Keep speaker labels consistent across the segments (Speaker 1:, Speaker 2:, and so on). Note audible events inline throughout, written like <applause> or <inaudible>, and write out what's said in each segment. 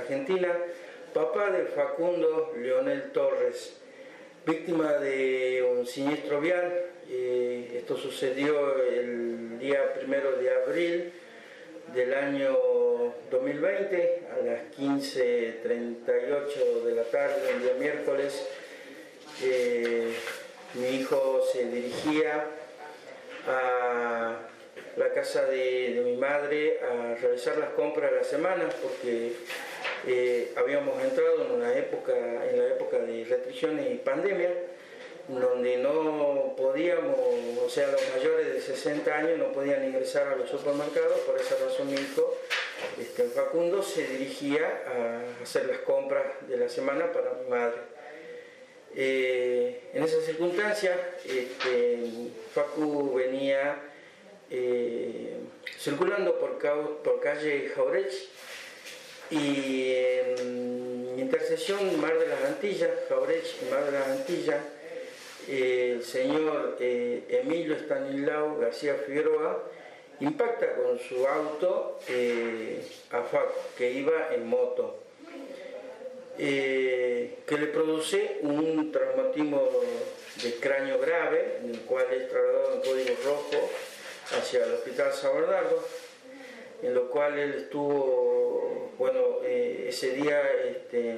Speaker 1: Argentina, papá de Facundo Leonel Torres, víctima de un siniestro vial. Eh, esto sucedió el día primero de abril del año 2020 a las 15.38 de la tarde, el día miércoles. mi hijo se dirigía a la casa de, mi madre a realizar las compras de la semana porque habíamos entrado en una época, en la época de restricciones y pandemia, donde no podíamos, o sea, los mayores de 60 años no podían ingresar a los supermercados, por esa razón mi este, Facundo, se dirigía a hacer las compras de la semana para mi madre. Eh, en esas circunstancias, este, Facu venía eh, circulando por, por calle Jaurech y en intersección Mar de las Antillas, Jaurech Mar de las Antillas, el señor eh, Emilio Stanislao García Figueroa impacta con su auto a Facu, que iba en moto. Eh, que le produce un traumatismo de cráneo grave, en el cual es trasladado en código rojo hacia el hospital San Bernardo, en lo cual él estuvo, bueno, eh, ese día este,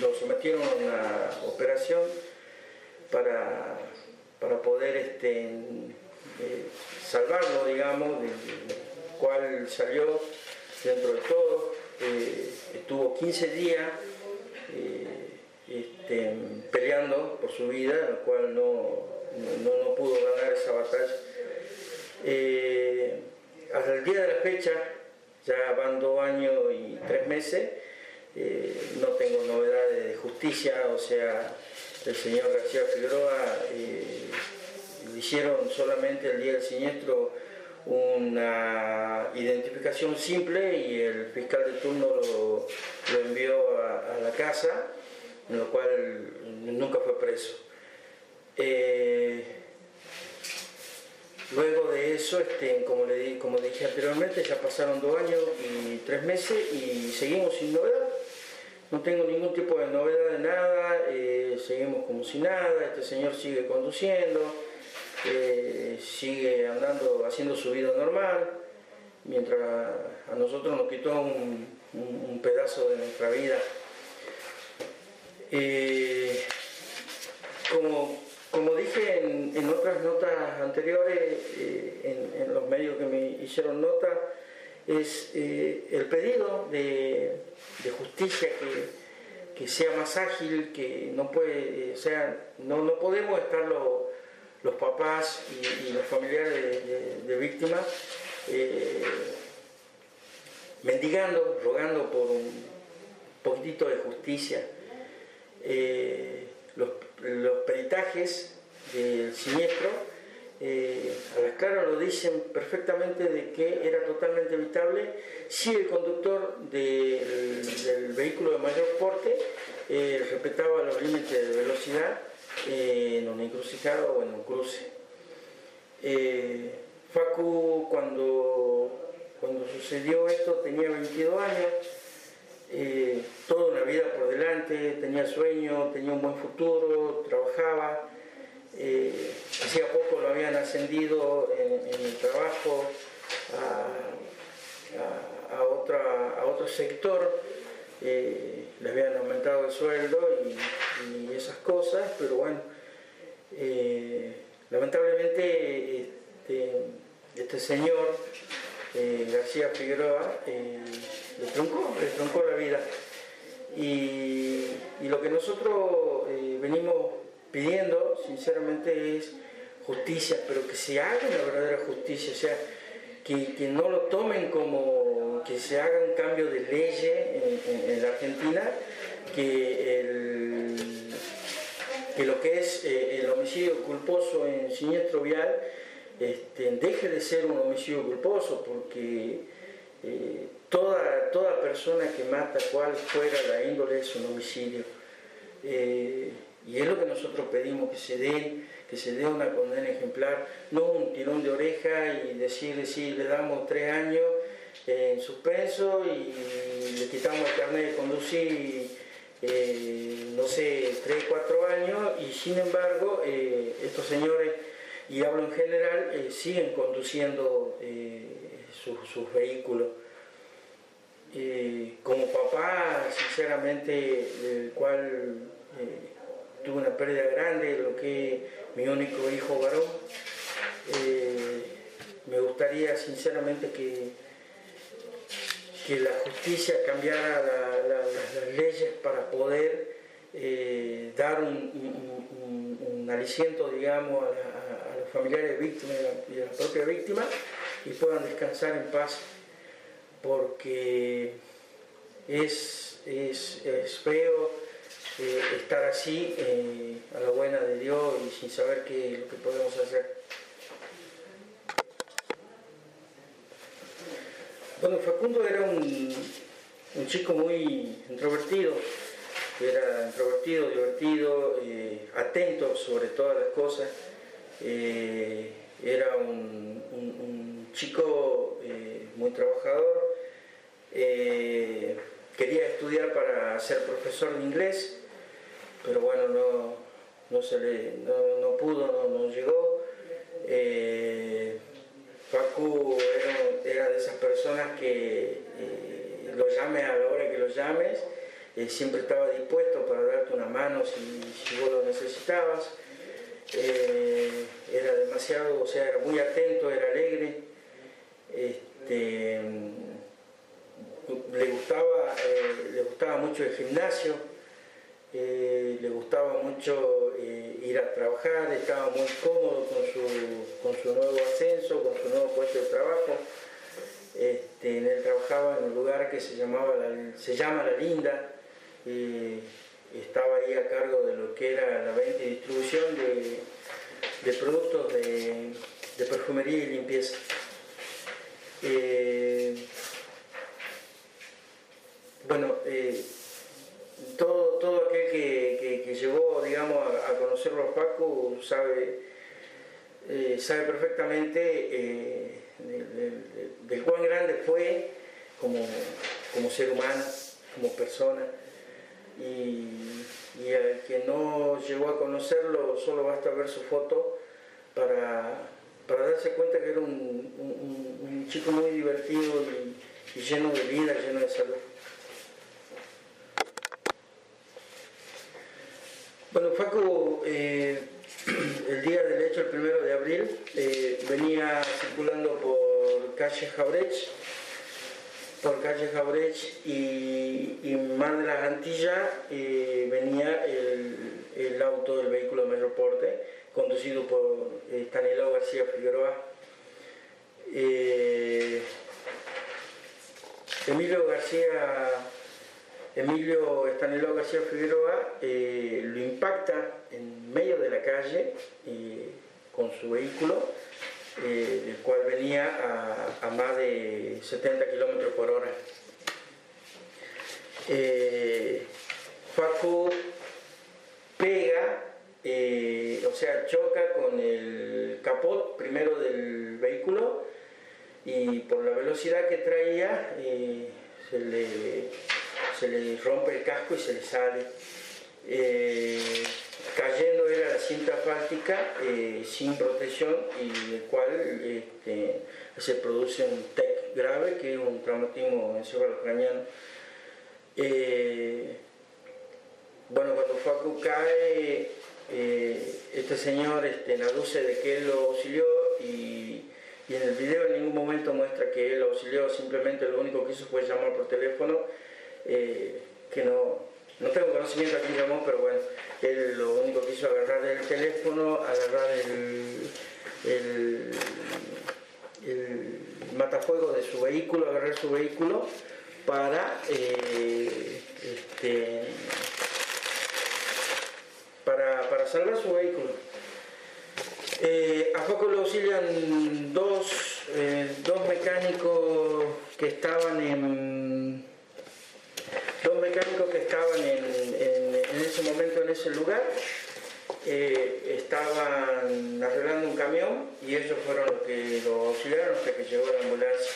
Speaker 1: lo sometieron a una operación para, para poder este, eh, salvarlo, digamos, del cual salió dentro de todo. estuvo 15 días eh, este, peleando por su vida, en la cual no, no, pudo ganar esa batalla. Eh, hasta el día de la fecha, ya van dos años y tres meses, eh, no tengo novedades de justicia, o sea, el señor García Figueroa le hicieron solamente el día del siniestro una identificación simple y el fiscal de turno lo, envió a, la casa, en lo cual nunca fue preso. Eh, luego de eso, este, como, le, como dije anteriormente, ya pasaron dos años y tres meses y seguimos sin novedad. No tengo ningún tipo de novedad de nada, eh, seguimos como si nada, este señor sigue conduciendo sigue andando, haciendo su vida normal, mientras a nosotros nos quitó un, pedazo de nuestra vida. Eh, como, como, dije en, otras notas anteriores, eh, en, los medios que me hicieron nota, es eh, el pedido de, justicia que, sea más ágil, que no puede, o sea, no, no podemos estarlo los papás y, los familiares de, víctimas eh, mendigando, rogando por un poquitito de justicia. Los, peritajes del siniestro eh, a las caras lo dicen perfectamente de que era totalmente evitable si el conductor del, vehículo de mayor porte respetaba los límites de velocidad en una encrucijada o en un cruce. Eh, Facu cuando, cuando sucedió esto tenía 22 años, eh, toda una vida por delante, tenía sueño, tenía un buen futuro, trabajaba. Eh, hacía poco lo habían ascendido en, el trabajo a, otra, a otro sector, le habían aumentado el sueldo y y esas cosas, pero bueno, eh, lamentablemente este, este señor eh, García Figueroa eh, le, troncó, le troncó la vida. Y, lo que nosotros venimos pidiendo, sinceramente, es justicia, pero que se haga una verdadera justicia, o sea, que, no lo tomen como que se haga un cambio de leyes en la Argentina, que el que lo que es eh, el homicidio culposo en siniestro vial este, deje de ser un homicidio culposo, porque eh, toda, toda persona que mata, cual fuera la índole, es un homicidio. Eh, Y es lo que nosotros pedimos, que se den, que se dé una condena ejemplar, no un tirón de oreja y decirle si le damos tres años en suspenso y le quitamos el carnet de conducir, eh, no sé, tres, cuatro años y sin embargo eh, estos señores, y hablo en general, eh, siguen conduciendo sus vehículos. Como papá, sinceramente, el cual tuve una pérdida grande, lo que mi único hijo varón. Eh, me gustaría sinceramente que, que la justicia cambiara las leyes para poder eh, dar un, aliciento, digamos, a, los familiares víctimas y a la propia víctima y puedan descansar en paz, porque es, es, es feo eh, estar así eh, a la buena de Dios y sin saber qué lo que podemos hacer. Bueno, Facundo era un, chico muy introvertido, era introvertido, divertido, eh, atento sobre todas las cosas. era un, un chico muy trabajador. Quería estudiar para ser profesor de inglés pero bueno, no, no, se le, no, pudo, no, llegó. Eh, Facu era, de esas personas que eh, lo llames a la hora que lo llames, eh, siempre estaba dispuesto para darte una mano si, si vos lo necesitabas. era demasiado, o sea, era muy atento, era alegre. Este, le, gustaba, le gustaba mucho el gimnasio eh, le gustaba mucho eh, ir a trabajar, estaba muy cómodo con su, con su, nuevo ascenso, con su nuevo puesto de trabajo. Este, él trabajaba en un lugar que se, llamaba se llama La Linda, estaba ahí a cargo de lo que era la venta y distribución de, productos de, perfumería y limpieza. Eh, bueno, todo, todo aquel que, que, llegó, digamos, a, conocerlo a Paco sabe, eh, sabe perfectamente eh, de, cuán grande fue como, como ser humano, como persona. Y, y, al que no llegó a conocerlo, solo basta ver su foto para, para darse cuenta que era un, un, chico muy divertido y lleno de vida, lleno de salud. Bueno, Facu, eh, <clears throat> el día del hecho, el primero de abril, eh, venía circulando por calle Jaurech, por calle Jaurech y, Mar de las Antillas eh, venía el, auto del vehículo de mayor porte, conducido por Stanislao García Figueroa. Emilio García Emilio Estaneló García Figueroa eh, lo impacta en medio de la calle eh, con su vehículo, eh, el cual venía a, más de 70 kilómetros por hora. Facu pega, o sea, choca con el capot primero del vehículo y por la velocidad que traía se le se le rompe el casco y se le sale. Eh, cayendo era la cinta asfáltica eh, sin protección y el cual este, se produce un TEC grave que es un traumatismo encefalocraniano. Eh, bueno, cuando Facu cae, este señor este, aduce de que él lo auxilió y, y en el video en ningún momento muestra que él lo auxilió, simplemente lo único que hizo fue llamar por teléfono eh, que no, no tengo conocimiento aquí llamó, pero bueno, él lo único que hizo agarrar el teléfono, agarrar el, el, matafuego de su vehículo, agarrar su vehículo para eh, este, para, para, salvar su vehículo. Eh, a poco lo auxilian dos, dos mecánicos que estaban en que estaban en, ese momento en ese lugar, eh, estaban arreglando un camión y ellos fueron los que lo auxiliaron hasta que llegó la ambulancia.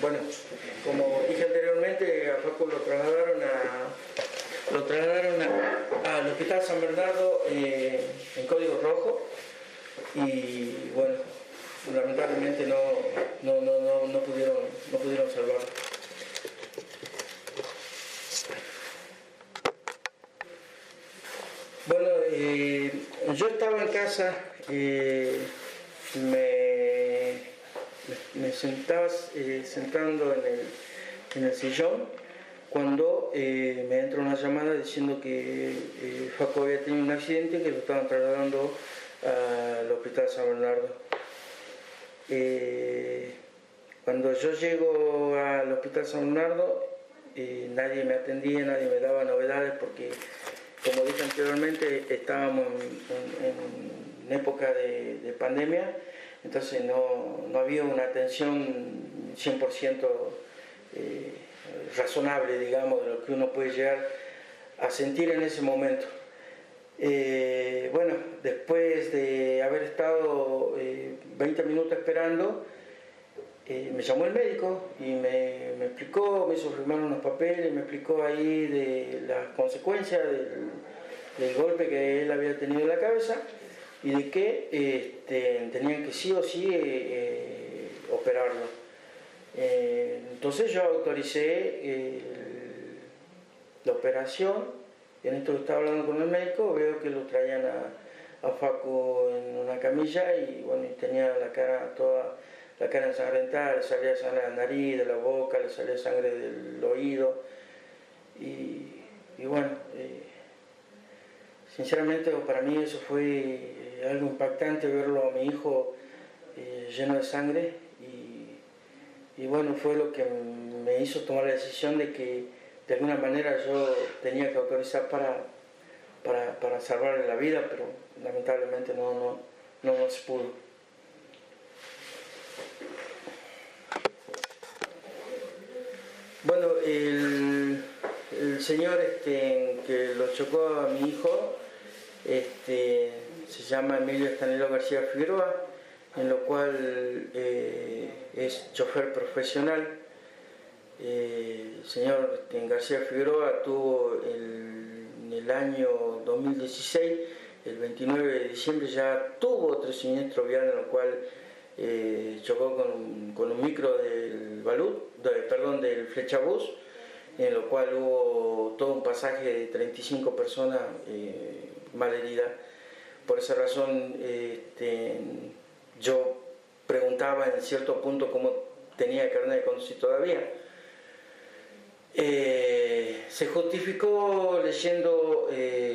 Speaker 1: bueno, como dije anteriormente, a Facu lo trasladaron a, lo trasladaron al Hospital San Bernardo eh, en código rojo y bueno, lamentablemente no, no, no, no, pudieron, no pudieron salvarlo. Bueno, eh, yo eh, me, me, sentaba eh, sentando en el, en el, sillón cuando me entra una llamada diciendo que Faco había tenido un accidente que lo estaban trasladando al hospital San Bernardo. cuando yo llego al hospital San Bernardo, nadie me atendía, nadie me daba novedades porque como dije anteriormente, estábamos en, época de, pandemia, entonces no, había una atención 100% eh, razonable, digamos, de lo que uno puede llegar a sentir en ese momento. Eh, bueno, después de haber estado 20 eh, minutos esperando, me llamó el médico y me, explicó, me hizo firmar unos papeles, me explicó ahí de las consecuencias del, golpe que él había tenido en la cabeza y de que este, tenían que sí o sí eh, eh, operarlo. Eh, entonces yo autoricé la operación, en esto estaba hablando con el médico, veo que lo traían a, a Facu en una camilla y bueno, y tenía la cara toda la cara ensangrentada, le salía sangre de la nariz, de la boca, le salía sangre del oído. Y, bueno, eh, sinceramente para mí eso fue eh, algo impactante verlo a mi hijo eh, lleno de sangre y, bueno, fue lo que me hizo tomar la decisión de que de alguna manera yo tenía que autorizar para, para, salvarle la vida, pero lamentablemente no, no, no se pudo. Bueno, señor este, que lo chocó a mi hijo este, se llama Emilio Estanelo García Figueroa, en lo cual eh, es chofer profesional. Eh, el señor este, García Figueroa tuvo en el año 2016, el 29 de diciembre, ya tuvo otro siniestro vial en lo cual eh, chocó con, un micro del Balut, perdón, del Flechabús, en lo cual hubo todo un pasaje de 35 personas eh, malheridas. Por esa razón este, yo preguntaba en cierto punto cómo tenía carnet de conducir todavía. Eh, se justificó leyendo,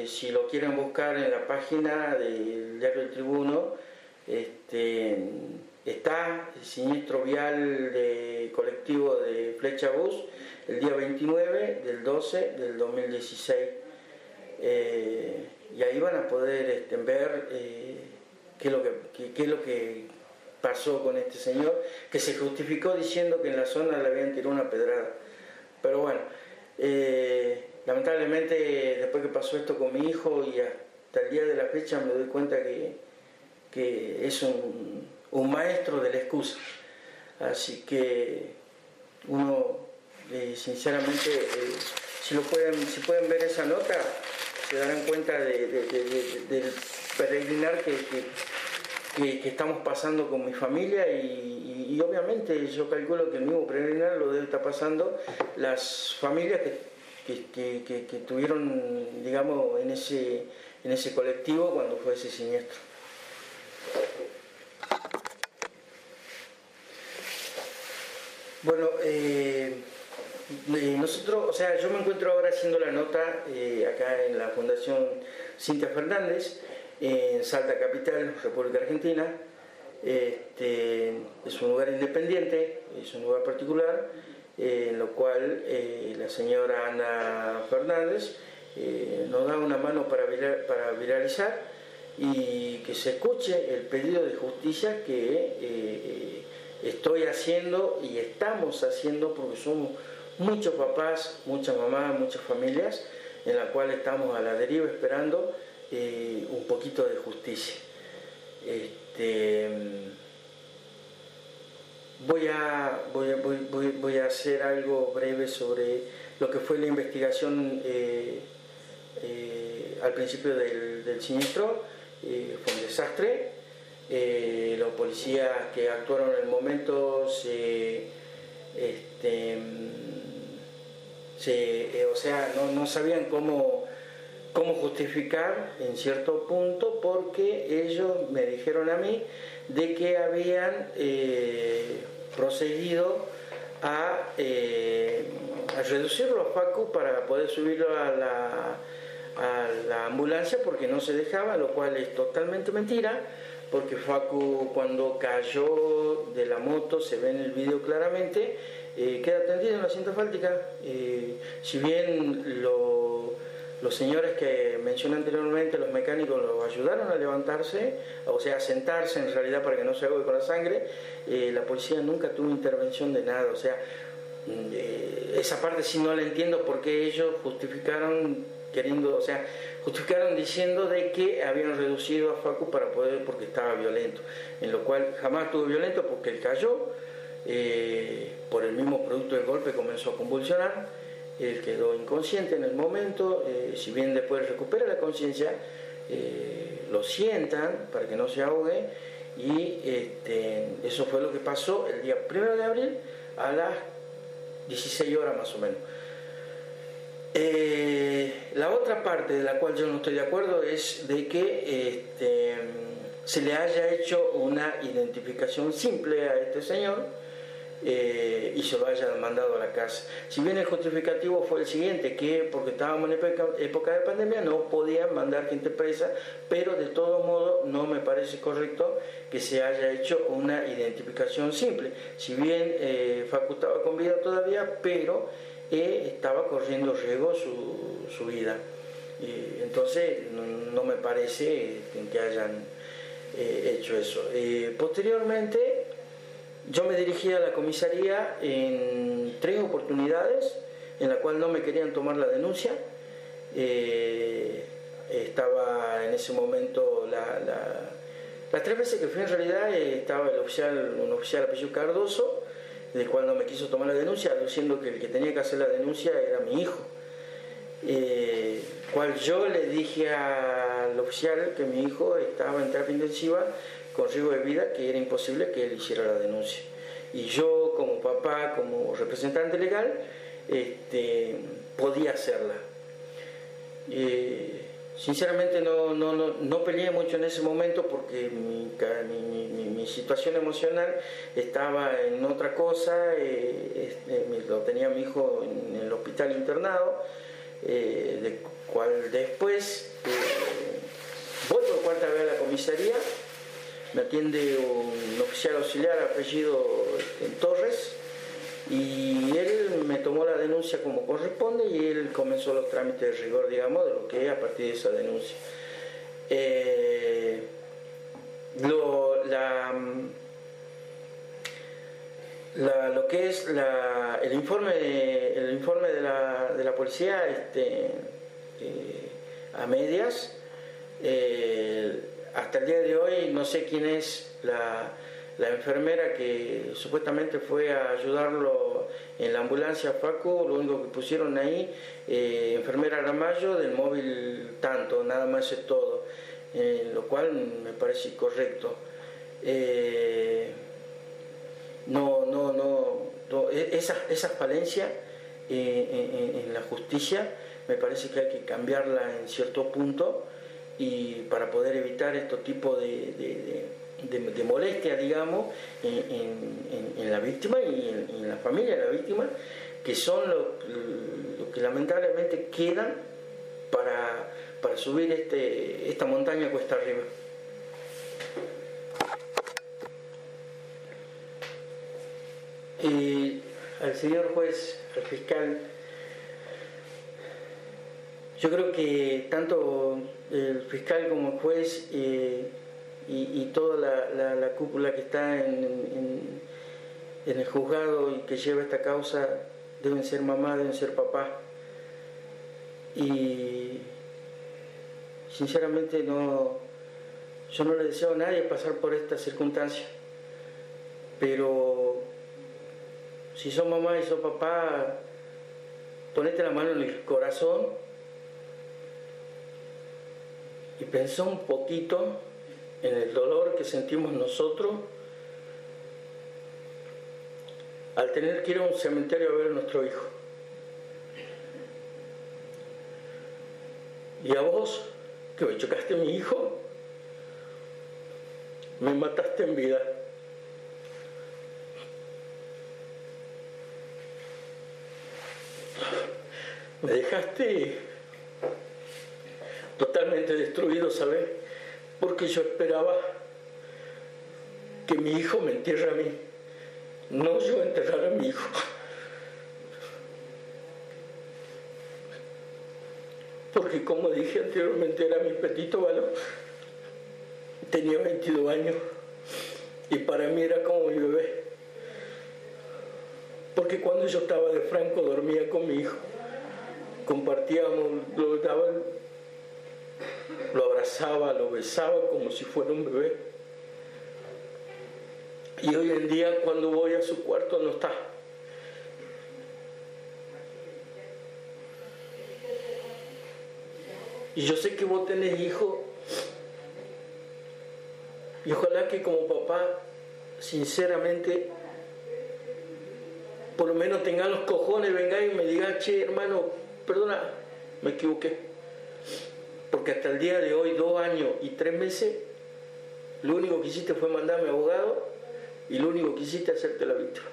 Speaker 1: si lo quieren buscar en la página del diario El Tribuno, este, está el siniestro vial de colectivo de Flecha Bus el día 29 del 12 del 2016. Eh, y ahí van a poder este, ver eh, qué, es lo que, qué, es lo que pasó con este señor, que se justificó diciendo que en la zona le habían tirado una pedrada. Pero bueno, eh, lamentablemente después que pasó esto con mi hijo y hasta el día de la fecha me doy cuenta que, que es un, un maestro de la excusa. Así que uno, eh, sinceramente, eh, si, lo pueden, si pueden ver esa nota, se darán cuenta del peregrinar que, que, estamos pasando con mi familia y, obviamente yo calculo que el mismo peregrinar lo debe estar pasando las familias que, que, tuvieron, digamos, en ese, en ese colectivo cuando fue ese siniestro. Bueno, eh, eh, nosotros, o sea, yo me encuentro ahora haciendo la nota eh, acá en la Fundación Cintia Fernández, en Salta Capital, República Argentina. Este, es un lugar independiente, es un lugar particular, en lo cual la señora Ana Fernández nos da una mano para, para viralizar y que se escuche el pedido de justicia que estoy haciendo y estamos haciendo porque somos muchos papás, muchas mamás, muchas familias en la cual estamos a la deriva esperando eh, un poquito de justicia. Este, voy, a, voy, a, hacer algo breve sobre lo que fue la investigación eh, eh, al principio del, siniestro. fue un desastre. Los policías que actuaron en el momento se, este, o sea, no, no sabían cómo cómo justificar en cierto punto porque ellos me dijeron a mí de que habían eh, procedido a, eh, a, reducirlo a Facu para poder subirlo a la, a la ambulancia porque no se dejaba, lo cual es totalmente mentira porque Facu cuando cayó de la moto, se ve en el video claramente, eh, queda tendido en la cinta fáltica. si bien lo los señores que mencioné anteriormente, los mecánicos, lo ayudaron a levantarse, o sea, a sentarse en realidad para que no se ahogue con la sangre. Eh, la policía nunca tuvo intervención de nada, o sea, mm, eh, esa parte sí no la entiendo porque ellos justificaron queriendo, o sea, justificaron diciendo de que habían reducido a Facu para poder, porque estaba violento, en lo cual jamás estuvo violento porque él cayó, eh, por el mismo producto del golpe comenzó a convulsionar él quedó inconsciente en el momento, eh, si bien después recupera la conciencia, eh, lo sientan para que no se ahogue y este, eso fue lo que pasó el día 1 de abril a las 16 horas más o menos. Eh, la otra parte de la cual yo no estoy de acuerdo es de que este, se le haya hecho una identificación simple a este señor, eh, y se lo hayan mandado a la casa. Si bien el justificativo fue el siguiente, que porque estábamos en época de pandemia no podían mandar gente presa, pero de todo modo no me parece correcto que se haya hecho una identificación simple. Si bien eh, Facu estaba con vida todavía, pero eh, estaba corriendo riesgo su, su vida. entonces no, me parece que hayan hecho eso. posteriormente, yo me dirigí a la comisaría en tres oportunidades en la cual no me querían tomar la denuncia. Eh, estaba en ese momento las tres veces que fui en realidad eh, estaba el oficial, un oficial apellido Cardoso, del cual no me quiso tomar la denuncia, diciendo que el que tenía que hacer la denuncia era mi hijo. Eh, cual yo le dije al oficial que mi hijo estaba en terapia intensiva con riesgo de vida que era imposible que él hiciera la denuncia. Y yo como papá, como representante legal, este, podía hacerla. Sinceramente no, no, no, no, peleé mucho en ese momento porque mi, mi, situación emocional estaba en otra cosa, eh, este, lo tenía mi hijo en el hospital internado, eh, de cual después eh, voy por cuarta vez a la comisaría me atiende un oficial auxiliar apellido este, Torres y él me tomó la denuncia como corresponde y él comenzó los trámites de rigor, digamos, de lo que es a partir de esa denuncia. Eh, lo, lo que es el informe, el informe de, la, policía este, eh, a medias, eh, hasta el día de hoy no sé quién es la, enfermera que supuestamente fue a ayudarlo en la ambulancia Paco, lo único que pusieron ahí, eh, enfermera Ramallo del móvil tanto, nada más es todo, eh, lo cual me parece correcto. Eh, no, no, no, e, esas, falencias en la justicia me parece que hay que cambiarla en cierto punto y para poder evitar estos tipos de, de, molestias, digamos, en, la víctima y en, la familia de la víctima, que son lo, que lamentablemente quedan para, para subir este, esta montaña cuesta arriba. Y al señor juez, al fiscal, yo creo que tanto el fiscal como el juez eh, y, toda la, cúpula que está en, el juzgado y que lleva esta causa deben ser mamá, deben ser papá. Y sinceramente no, yo no le deseo a nadie pasar por esta circunstancia, pero si son mamá y son papá, ponete la mano en el corazón y pensá un poquito en el dolor que sentimos nosotros al tener que ir a un cementerio a ver a nuestro hijo. Y a vos, que me chocaste a mi hijo, me mataste en vida. Me dejaste totalmente destruido, ¿sabes? Porque yo esperaba que mi hijo me entierre a mí, no yo enterrar a mi hijo. Porque como dije anteriormente, era mi petito valor. Tenía 22 años y para mí era como mi bebé. Porque cuando yo estaba de franco dormía con mi hijo. Compartíamos, lo daba lo abrazaba, lo besaba como si fuera un bebé. Y hoy en día cuando voy a su cuarto no está. Y yo sé que vos tenés hijo. Y ojalá que como papá, sinceramente, por lo menos tengan los cojones, venga y me diga, che, hermano, perdona, me equivoqué. Porque hasta el día de hoy, dos años y tres meses, lo único que hiciste fue mandarme abogado y lo único que hiciste es hacerte la víctima.